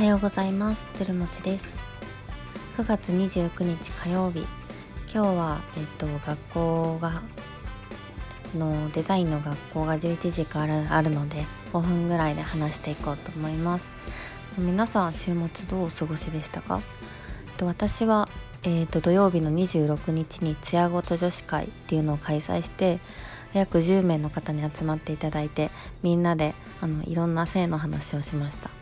はようございます。つるもちです。9月29日火曜日。今日はえっと学校がのデザインの学校が11時からあるので5分ぐらいで話していこうと思います。皆さん週末どうお過ごしでしたか？私はえーと、土曜日の26日につやごと女子会っていうのを開催して約10名の方に集まっていただいてみんなであのいろんな性の話をしました。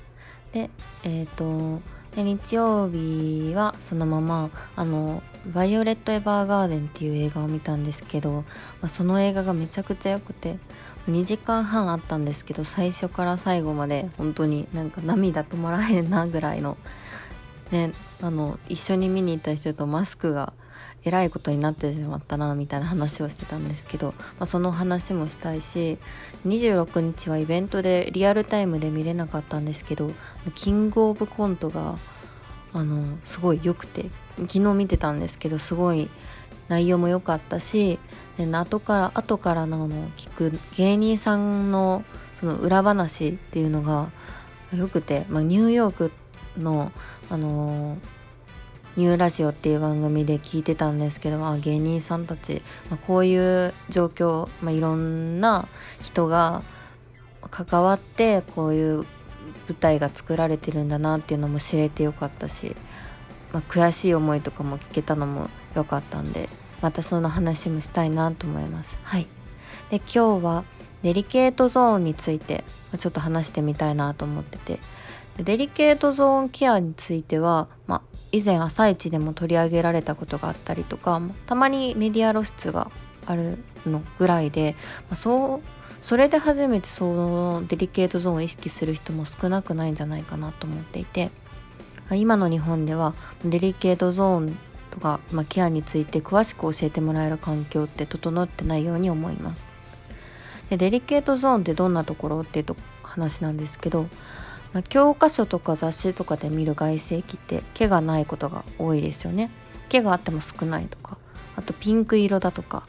でえっ、ー、とで日曜日はそのままあの「バイオレット・エヴァーガーデン」っていう映画を見たんですけど、まあ、その映画がめちゃくちゃ良くて2時間半あったんですけど最初から最後まで本当になんか涙止まらへんなぐらいのねあの一緒に見に行った人とマスクがえらいことになってしまったなみたいな話をしてたんですけど、まあ、その話もしたいし26日はイベントでリアルタイムで見れなかったんですけどキングオブコントがあのすごい良くて昨日見てたんですけどすごい内容も良かったし後から後からの聞く芸人さんのその裏話っていうのが良くて、まあ、ニューヨークの、あのー、ニューラジオっていう番組で聞いてたんですけど、あ、芸人さんたち、まあ、こういう状況、まあ、いろんな人が関わってこういう舞台が作られてるんだなっていうのも知れてよかったし、まあ、悔しい思いとかも聞けたのもよかったんでまたその話もしたいなと思います。はい、で今日はデリケートゾーンについてちょっと話してみたいなと思っててデリケートゾーンケアについては、まあ、以前朝一でも取り上げられたことがあったりとかたまにメディア露出があるのぐらいで、まあ、そうそれで初めてそのデリケートゾーンを意識する人も少なくないんじゃないかなと思っていて今の日本ではデリケートゾーンとか、まあ、ケアについて詳しく教えてもらえる環境って整ってないように思います。でデリケートゾーンってどんなところっていうと話なんですけどまあ、教科書とか雑誌とかで見る外性器って毛がないことが多いですよね。毛があっても少ないとかあとピンク色だとか。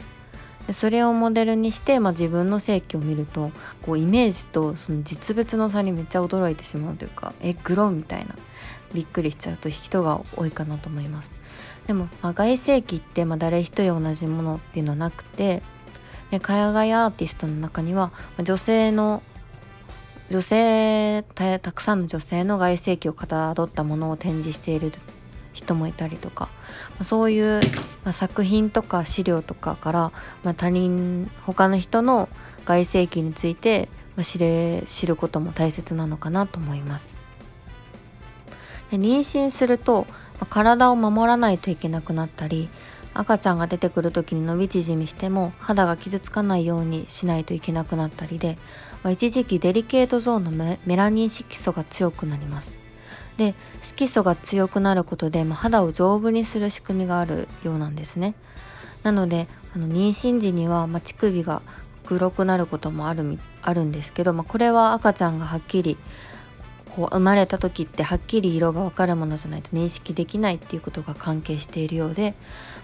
それをモデルにして、まあ、自分の性器を見るとこうイメージとその実物の差にめっちゃ驚いてしまうというかえグロみたいな。びっくりしちゃうと人が多いかなと思います。でも、まあ、外性器ってまあ誰一人同じものっていうのはなくて海外アーティストの中には女性の女性たくさんの女性の外性器をかたどったものを展示している人もいたりとかまそういう、まあ、作品とか資料とかから、まあ、他人他の人の外性器について、まあ、知れ知ることも大切なのかなと思います。で妊娠すると、まあ、体を守らないといけなくなったり赤ちゃんが出てくる時に伸び縮みしても肌が傷つかないようにしないといけなくなったりで、ま、一時期デリケートゾーンのメラニン色素が強くなりますで色素が強くなることで、まあ、肌を丈夫にする仕組みがあるようなんですねなのであの妊娠時には、まあ、乳首が黒くなることもあるあるんですけど、まあ、これは赤ちゃんがはっきりこう生まれた時ってはっきり色がわかるものじゃないと認識できないっていうことが関係しているようで、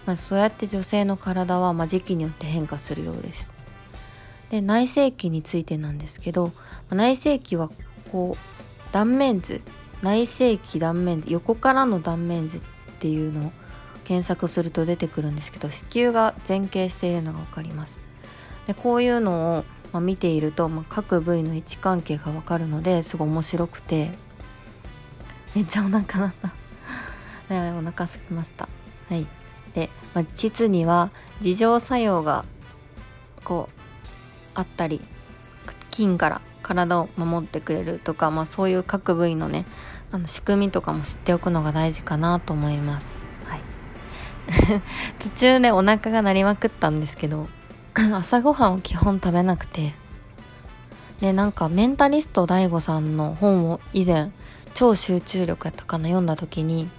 まあ、そうやって女性の体はま時期によって変化するようです。で内性器についてなんですけど内性器はこう断面図内性器断面図横からの断面図っていうのを検索すると出てくるんですけど子宮が前傾しているのが分かります。でこういうのをま、見ていると、ま、各部位の位置関係がわかるのですごい面白くてめっちゃお腹鳴ったお腹すきました。はい。で、まあ、膣には自浄作用がこうあったり菌から体を守ってくれるとか、まあ、そういう各部位のねあの仕組みとかも知っておくのが大事かなと思います。はい、途中でお腹が鳴りまくったんですけど 朝ごはんを基本食べなくてでなんかメンタリスト DAIGO さんの本を以前超集中力やったかな読んだ時に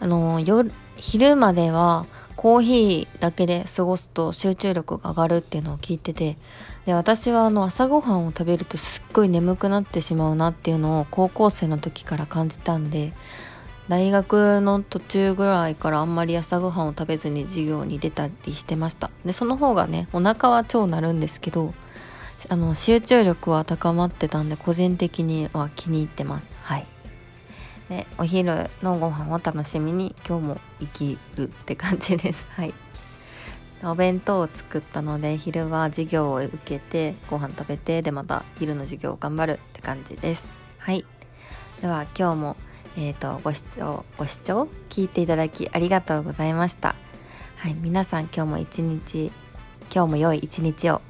あの夜昼まではコーヒーだけで過ごすと集中力が上がるっていうのを聞いててで私はあの朝ごはんを食べるとすっごい眠くなってしまうなっていうのを高校生の時から感じたんで大学の途中ぐらいからあんまり朝ごはんを食べずに授業に出たりしてました。でその方がねお腹は超なるんですけどあの集中力は高まってたんで個人的には気に入ってます。はい。でお昼のご飯を楽しみに今日も生きるって感じです。はい。お弁当を作ったので昼は授業を受けてご飯食べてでまた昼の授業を頑張るって感じです。はい。では今日もえーと、ご視聴ご視聴聞いていただきありがとうございました。はい。皆さん今日も一日今日も良い一日を